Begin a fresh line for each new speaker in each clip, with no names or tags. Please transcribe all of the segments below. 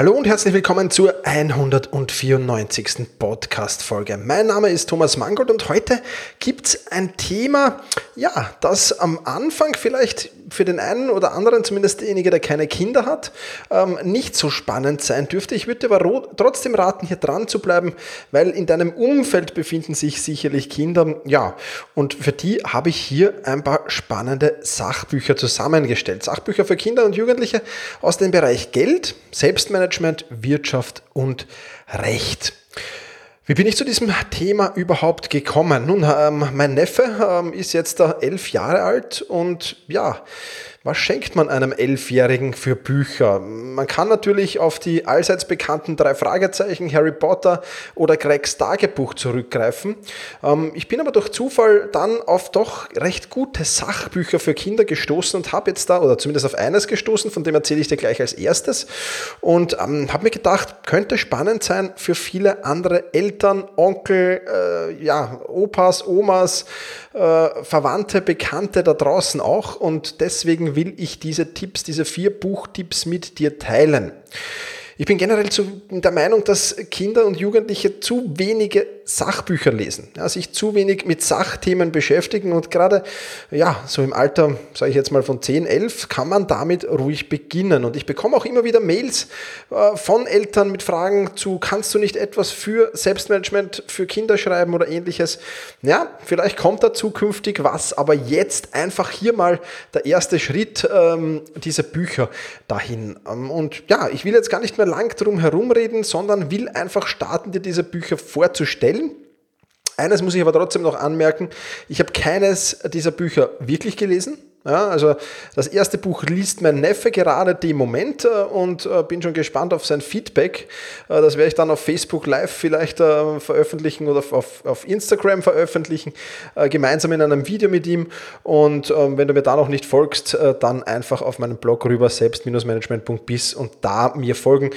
Hallo und herzlich willkommen zur 194. Podcast-Folge. Mein Name ist Thomas Mangold und heute gibt es ein Thema, ja, das am Anfang vielleicht für den einen oder anderen, zumindest derjenige, der keine Kinder hat, ähm, nicht so spannend sein dürfte. Ich würde aber trotzdem raten, hier dran zu bleiben, weil in deinem Umfeld befinden sich sicherlich Kinder. Ja, und für die habe ich hier ein paar spannende Sachbücher zusammengestellt. Sachbücher für Kinder und Jugendliche aus dem Bereich Geld, Selbstmanagement, Management, Wirtschaft und Recht. Wie bin ich zu diesem Thema überhaupt gekommen? Nun, ähm, mein Neffe ähm, ist jetzt elf Jahre alt und ja, was schenkt man einem Elfjährigen für Bücher? Man kann natürlich auf die allseits bekannten drei Fragezeichen, Harry Potter oder Gregs Tagebuch zurückgreifen. Ähm, ich bin aber durch Zufall dann auf doch recht gute Sachbücher für Kinder gestoßen und habe jetzt da, oder zumindest auf eines gestoßen, von dem erzähle ich dir gleich als erstes. Und ähm, habe mir gedacht, könnte spannend sein für viele andere Eltern, Onkel, äh, ja, Opas, Omas, äh, Verwandte, Bekannte da draußen auch. Und deswegen will ich diese Tipps, diese vier Buchtipps mit dir teilen. Ich bin generell zu, der Meinung, dass Kinder und Jugendliche zu wenige Sachbücher lesen, ja, sich zu wenig mit Sachthemen beschäftigen und gerade ja, so im Alter, sage ich jetzt mal von 10, 11, kann man damit ruhig beginnen. Und ich bekomme auch immer wieder Mails äh, von Eltern mit Fragen zu, kannst du nicht etwas für Selbstmanagement für Kinder schreiben oder ähnliches? Ja, vielleicht kommt da zukünftig was, aber jetzt einfach hier mal der erste Schritt, ähm, diese Bücher dahin. Ähm, und ja, ich will jetzt gar nicht mehr lang drum herumreden, sondern will einfach starten, dir diese Bücher vorzustellen. Eines muss ich aber trotzdem noch anmerken, ich habe keines dieser Bücher wirklich gelesen. Ja, also das erste Buch liest mein Neffe gerade dem Moment äh, und äh, bin schon gespannt auf sein Feedback. Äh, das werde ich dann auf Facebook Live vielleicht veröffentlichen oder auf, auf Instagram veröffentlichen, gemeinsam in einem Video mit ihm. Und ähm, wenn du mir da noch nicht folgst, dann einfach auf meinen Blog rüber selbst-management.bis und da mir folgen.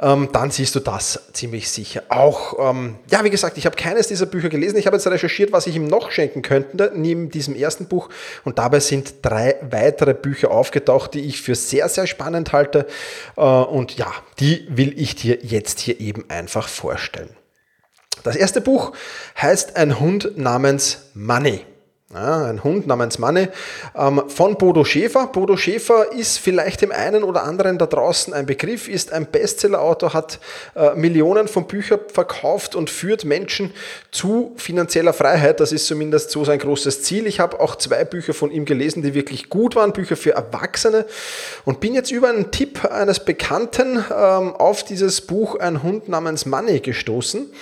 Ähm, dann siehst du das ziemlich sicher. Auch, ähm, ja, wie gesagt, ich habe keines dieser Bücher gelesen. Ich habe jetzt recherchiert, was ich ihm noch schenken könnte, neben diesem ersten Buch. Und dabei sind weitere Bücher aufgetaucht, die ich für sehr, sehr spannend halte. Äh, und ja, die will ich dir jetzt hier eben einfach vorstellen. Das erste Buch heißt Ein Hund namens Money. Ja, ein Hund namens Manne ähm, von Bodo Schäfer. Bodo Schäfer ist vielleicht dem einen oder anderen da draußen ein Begriff, ist ein Bestsellerautor, hat äh, Millionen von Büchern verkauft und führt Menschen zu finanzieller Freiheit. Das ist zumindest so sein großes Ziel. Ich habe auch zwei Bücher von ihm gelesen, die wirklich gut waren, Bücher für Erwachsene und bin jetzt über einen Tipp eines Bekannten ähm, auf dieses Buch Ein Hund namens Money gestoßen.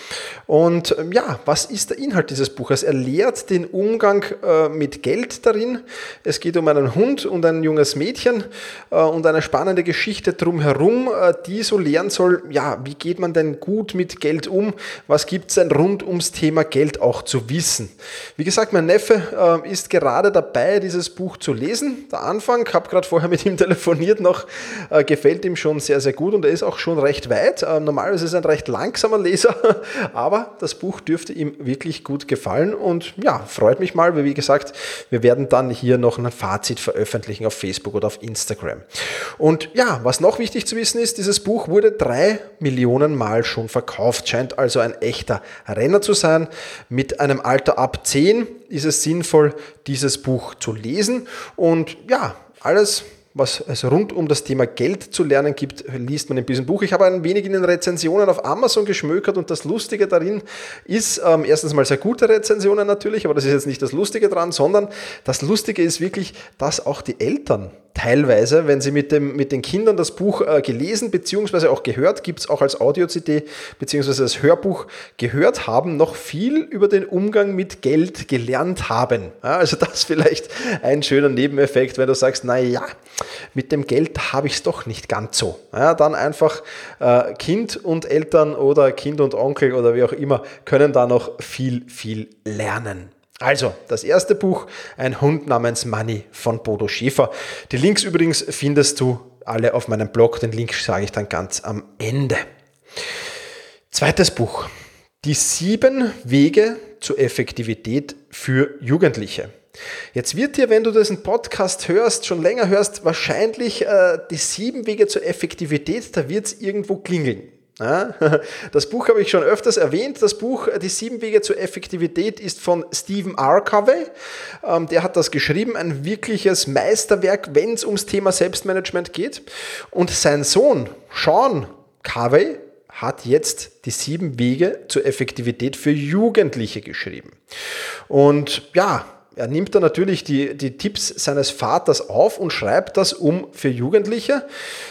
Und ähm, ja, was ist der Inhalt dieses Buches? Er lehrt den Umgang äh, mit Geld darin. Es geht um einen Hund und ein junges Mädchen äh, und eine spannende Geschichte drumherum, äh, die so lernen soll, ja, wie geht man denn gut mit Geld um? Was gibt es denn rund ums Thema Geld auch zu wissen? Wie gesagt, mein Neffe ist gerade dabei, dieses Buch zu lesen. Der Anfang, habe gerade vorher mit ihm telefoniert noch, gefällt ihm schon sehr, sehr gut und er ist auch schon recht weit. Normalerweise ist er ein recht langsamer Leser, aber das Buch dürfte ihm wirklich gut gefallen und ja, freut mich mal, wie gesagt, wir werden dann hier noch ein Fazit veröffentlichen auf Facebook oder auf Instagram. Und ja, was noch wichtig zu wissen ist, dieses Buch wurde drei Millionen Mal schon verkauft, scheint also ein echter Renner zu sein. Mit einem Alter ab 10 ist es sinnvoll, dieses Buch zu lesen. Und ja, alles was es rund um das Thema Geld zu lernen gibt, liest man in diesem Buch. Ich habe ein wenig in den Rezensionen auf Amazon geschmökert und das Lustige darin ist, ähm, erstens mal sehr gute Rezensionen natürlich, aber das ist jetzt nicht das Lustige dran, sondern das Lustige ist wirklich, dass auch die Eltern teilweise, wenn Sie mit, dem, mit den Kindern das Buch äh, gelesen bzw. auch gehört, gibt es auch als Audio-CD bzw. als Hörbuch gehört haben, noch viel über den Umgang mit Geld gelernt haben. Ja, also das vielleicht ein schöner Nebeneffekt, wenn du sagst, naja, mit dem Geld habe ich es doch nicht ganz so. Ja, dann einfach äh, Kind und Eltern oder Kind und Onkel oder wie auch immer können da noch viel, viel lernen. Also, das erste Buch, Ein Hund namens Money von Bodo Schäfer. Die Links übrigens findest du alle auf meinem Blog. Den Link sage ich dann ganz am Ende. Zweites Buch. Die sieben Wege zur Effektivität für Jugendliche. Jetzt wird dir, wenn du diesen Podcast hörst, schon länger hörst, wahrscheinlich äh, die sieben Wege zur Effektivität, da wird es irgendwo klingeln. Das Buch habe ich schon öfters erwähnt. Das Buch Die sieben Wege zur Effektivität ist von Stephen R. Covey. Ähm, der hat das geschrieben, ein wirkliches Meisterwerk, wenn es ums Thema Selbstmanagement geht. Und sein Sohn, Sean Covey, hat jetzt die sieben Wege zur Effektivität für Jugendliche geschrieben. Und ja, er nimmt dann natürlich die, die Tipps seines Vaters auf und schreibt das um für Jugendliche.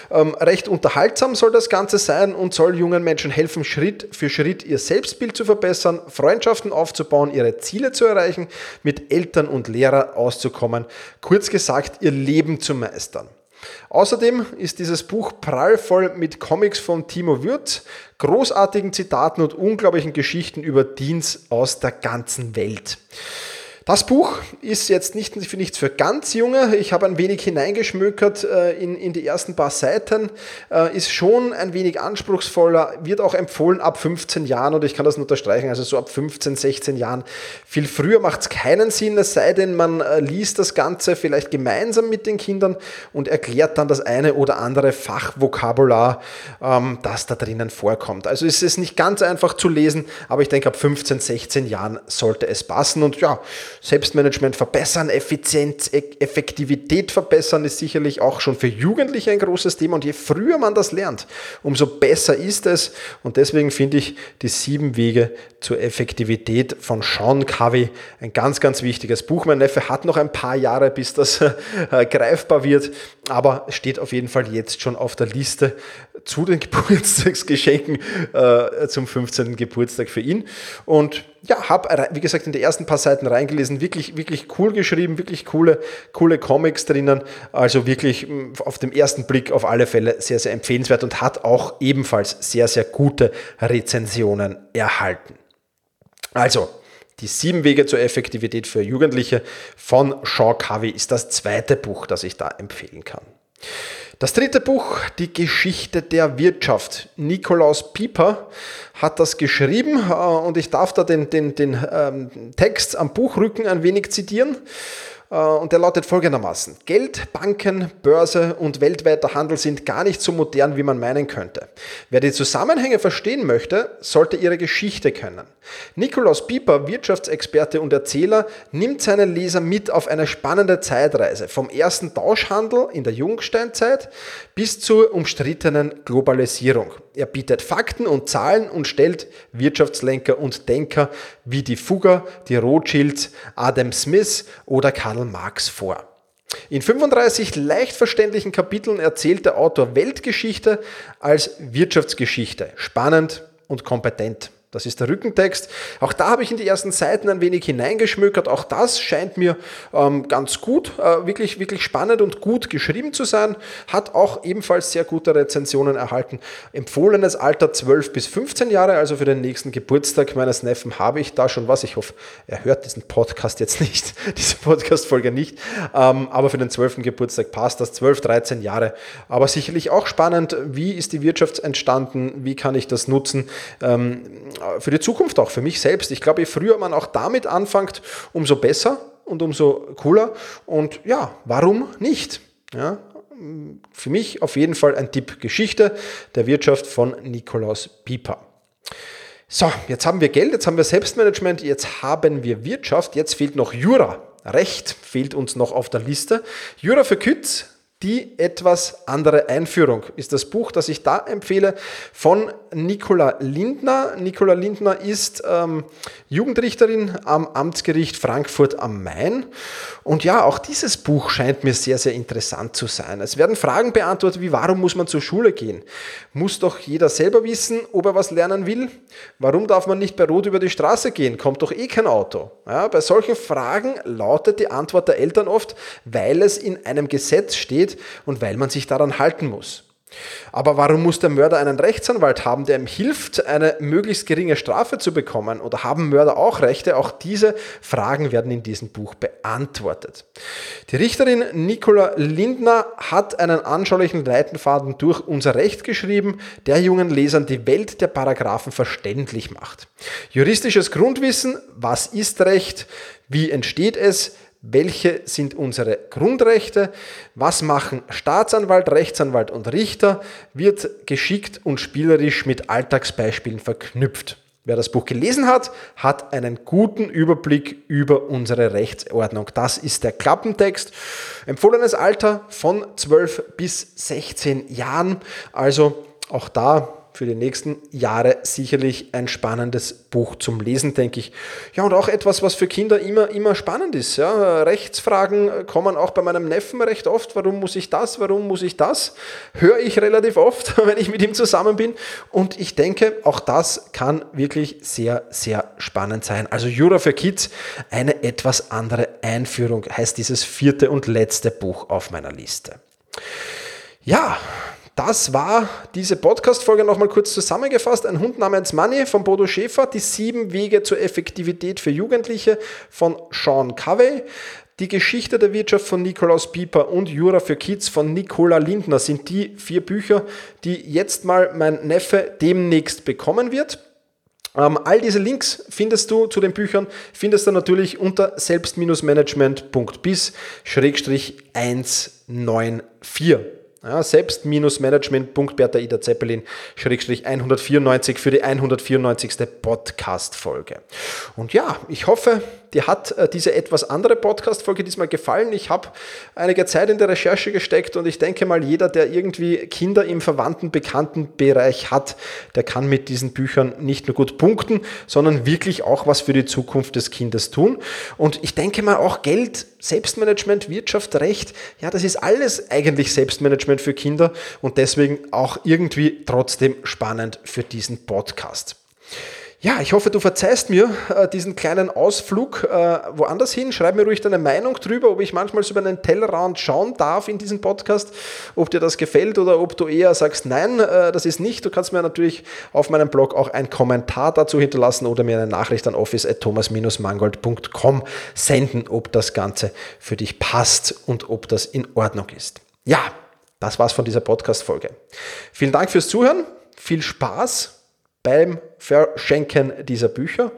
Ähm, recht unterhaltsam soll das Ganze sein und soll jungen Menschen helfen, Schritt für Schritt ihr Selbstbild zu verbessern, Freundschaften aufzubauen, ihre Ziele zu erreichen, mit Eltern und Lehrern auszukommen, kurz gesagt, ihr Leben zu meistern. Außerdem ist dieses Buch prallvoll mit Comics von Timo Würz, großartigen Zitaten und unglaublichen Geschichten über Dienst aus der ganzen Welt. Das Buch ist jetzt nicht für nichts für ganz Junge. Ich habe ein wenig hineingeschmökert äh, in, in die ersten paar Seiten. Äh, ist schon ein wenig anspruchsvoller, wird auch empfohlen ab 15 Jahren und ich kann das nur unterstreichen, also so ab 15, 16 Jahren. Viel früher macht es keinen Sinn, es sei denn, man äh, liest das Ganze vielleicht gemeinsam mit den Kindern und erklärt dann das eine oder andere Fachvokabular, ähm, das da drinnen vorkommt. Also ist es nicht ganz einfach zu lesen, aber ich denke, ab 15, 16 Jahren sollte es passen und ja, Selbstmanagement verbessern, Effizienz, e- Effektivität verbessern ist sicherlich auch schon für Jugendliche ein großes Thema. Und je früher man das lernt, umso besser ist es. Und deswegen finde ich die sieben Wege zur Effektivität von Sean Covey ein ganz, ganz wichtiges Buch. Mein Neffe hat noch ein paar Jahre, bis das greifbar wird, aber steht auf jeden Fall jetzt schon auf der Liste zu den Geburtstagsgeschenken äh, zum 15. Geburtstag für ihn. Und ja, habe, wie gesagt, in die ersten paar Seiten reingelesen, wirklich, wirklich cool geschrieben, wirklich coole, coole Comics drinnen. Also wirklich mm, auf dem ersten Blick auf alle Fälle sehr, sehr empfehlenswert und hat auch ebenfalls sehr, sehr gute Rezensionen erhalten. Also, die sieben Wege zur Effektivität für Jugendliche von Sean Covey ist das zweite Buch, das ich da empfehlen kann. Das dritte Buch, Die Geschichte der Wirtschaft. Nikolaus Pieper hat das geschrieben äh, und ich darf da den, den, den ähm, Text am Buchrücken ein wenig zitieren. Äh, und der lautet folgendermaßen. Geld, Banken, Börse und weltweiter Handel sind gar nicht so modern, wie man meinen könnte. Wer die Zusammenhänge verstehen möchte, sollte ihre Geschichte kennen. Nikolaus Pieper, Wirtschaftsexperte und Erzähler, nimmt seine Leser mit auf eine spannende Zeitreise vom ersten Tauschhandel in der Jungsteinzeit bis zur umstrittenen Globalisierung. Er bietet Fakten und Zahlen und stellt Wirtschaftslenker und Denker wie die Fugger, die Rothschilds, Adam Smith oder Karl Marx vor. In 35 leicht verständlichen Kapiteln erzählt der Autor Weltgeschichte als Wirtschaftsgeschichte. Spannend und kompetent. Das ist der Rückentext. Auch da habe ich in die ersten Seiten ein wenig hineingeschmökert. Auch das scheint mir ähm, ganz gut, äh, wirklich, wirklich spannend und gut geschrieben zu sein. Hat auch ebenfalls sehr gute Rezensionen erhalten. Empfohlenes Alter 12 bis 15 Jahre, also für den nächsten Geburtstag meines Neffen habe ich da schon was. Ich hoffe, er hört diesen Podcast jetzt nicht, diese Podcast-Folge nicht. Ähm, aber für den 12. Geburtstag passt das 12, 13 Jahre. Aber sicherlich auch spannend, wie ist die Wirtschaft entstanden, wie kann ich das nutzen. Ähm, für die Zukunft auch, für mich selbst. Ich glaube, je früher man auch damit anfängt, umso besser und umso cooler. Und ja, warum nicht? Ja, für mich auf jeden Fall ein Tipp Geschichte der Wirtschaft von Nikolaus Pieper. So, jetzt haben wir Geld, jetzt haben wir Selbstmanagement, jetzt haben wir Wirtschaft, jetzt fehlt noch Jura. Recht fehlt uns noch auf der Liste. Jura für Kütz, die etwas andere Einführung ist das Buch, das ich da empfehle, von Nicola Lindner. Nicola Lindner ist ähm, Jugendrichterin am Amtsgericht Frankfurt am Main. Und ja, auch dieses Buch scheint mir sehr, sehr interessant zu sein. Es werden Fragen beantwortet, wie warum muss man zur Schule gehen? Muss doch jeder selber wissen, ob er was lernen will? Warum darf man nicht bei Rot über die Straße gehen? Kommt doch eh kein Auto. Ja, bei solchen Fragen lautet die Antwort der Eltern oft, weil es in einem Gesetz steht, geht und weil man sich daran halten muss. Aber warum muss der Mörder einen Rechtsanwalt haben, der ihm hilft, eine möglichst geringe Strafe zu bekommen? Oder haben Mörder auch Rechte? Auch diese Fragen werden in diesem Buch beantwortet. Die Richterin Nicola Lindner hat einen anschaulichen Leitenfaden durch unser Recht geschrieben, der jungen Lesern die Welt der Paragraphen verständlich macht. Juristisches Grundwissen, was ist Recht, wie entsteht es, welche sind unsere Grundrechte, was machen Staatsanwalt, Rechtsanwalt und Richter, wird geschickt und spielerisch mit Alltagsbeispielen verknüpft. Wer das Buch gelesen hat, hat einen guten Überblick über unsere Rechtsordnung. Das ist der Klappentext. Empfohlenes Alter von 12 bis 16 Jahren. Also auch da für die nächsten Jahre sicherlich ein spannendes Buch zum Lesen, denke ich. Ja, und auch etwas, was für Kinder immer, immer spannend ist. Ja. Rechtsfragen kommen auch bei meinem Neffen recht oft. Warum muss ich das? Warum muss ich das? Höre ich relativ oft, wenn ich mit ihm zusammen bin. Und ich denke, auch das kann wirklich sehr, sehr spannend sein. Also Jura für Kids, eine etwas andere Einführung, heißt dieses vierte und letzte Buch auf meiner Liste. Ja, das war diese Podcast-Folge nochmal kurz zusammengefasst. Ein Hund namens Money von Bodo Schäfer, die sieben Wege zur Effektivität für Jugendliche von Sean Covey. Die Geschichte der Wirtschaft von Nikolaus Pieper und Jura für Kids von Nicola Lindner sind die vier Bücher, die jetzt mal mein Neffe demnächst bekommen wird. Ähm, all diese Links findest du zu den Büchern, findest du natürlich unter selbst-management.bis-194. Ja, selbst-management.bertha Ida Zeppelin 194 für die 194. Podcast-Folge. Und ja, ich hoffe, dir hat äh, diese etwas andere Podcast-Folge diesmal gefallen. Ich habe einige Zeit in der Recherche gesteckt und ich denke mal, jeder, der irgendwie Kinder im verwandten, bekannten Bereich hat, der kann mit diesen Büchern nicht nur gut punkten, sondern wirklich auch was für die Zukunft des Kindes tun. Und ich denke mal auch Geld, Selbstmanagement, Wirtschaft, Recht, ja, das ist alles eigentlich Selbstmanagement für Kinder und deswegen auch irgendwie trotzdem spannend für diesen Podcast. Ja, ich hoffe, du verzeihst mir äh, diesen kleinen Ausflug äh, woanders hin. Schreib mir ruhig deine Meinung drüber, ob ich manchmal so über einen Tellerrand schauen darf in diesem Podcast, ob dir das gefällt oder ob du eher sagst, nein, äh, das ist nicht. Du kannst mir natürlich auf meinem Blog auch einen Kommentar dazu hinterlassen oder mir eine Nachricht an office.thomas-mangold.com senden, ob das Ganze für dich passt und ob das in Ordnung ist. Ja, das war's von dieser Podcast-Folge. Vielen Dank fürs Zuhören. Viel Spaß beim Verschenken dieser Bücher.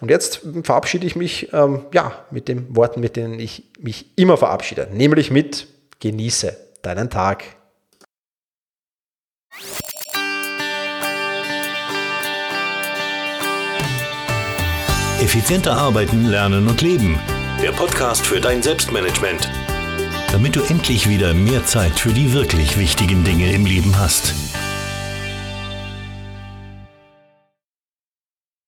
Und jetzt verabschiede ich mich ähm, ja, mit den Worten, mit denen ich mich immer verabschiede, nämlich mit genieße deinen Tag.
Effizienter arbeiten, lernen und leben. Der Podcast für dein Selbstmanagement. Damit du endlich wieder mehr Zeit für die wirklich wichtigen Dinge im Leben hast.